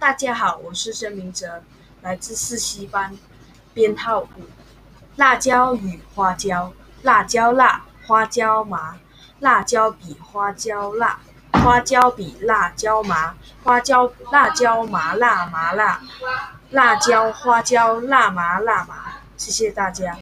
大家好，我是申明哲，来自四西班，编号五。辣椒与花椒，辣椒辣，花椒麻，辣椒比花椒辣，花椒比辣椒麻，花椒辣椒麻辣麻辣，辣椒花椒辣麻辣麻。谢谢大家。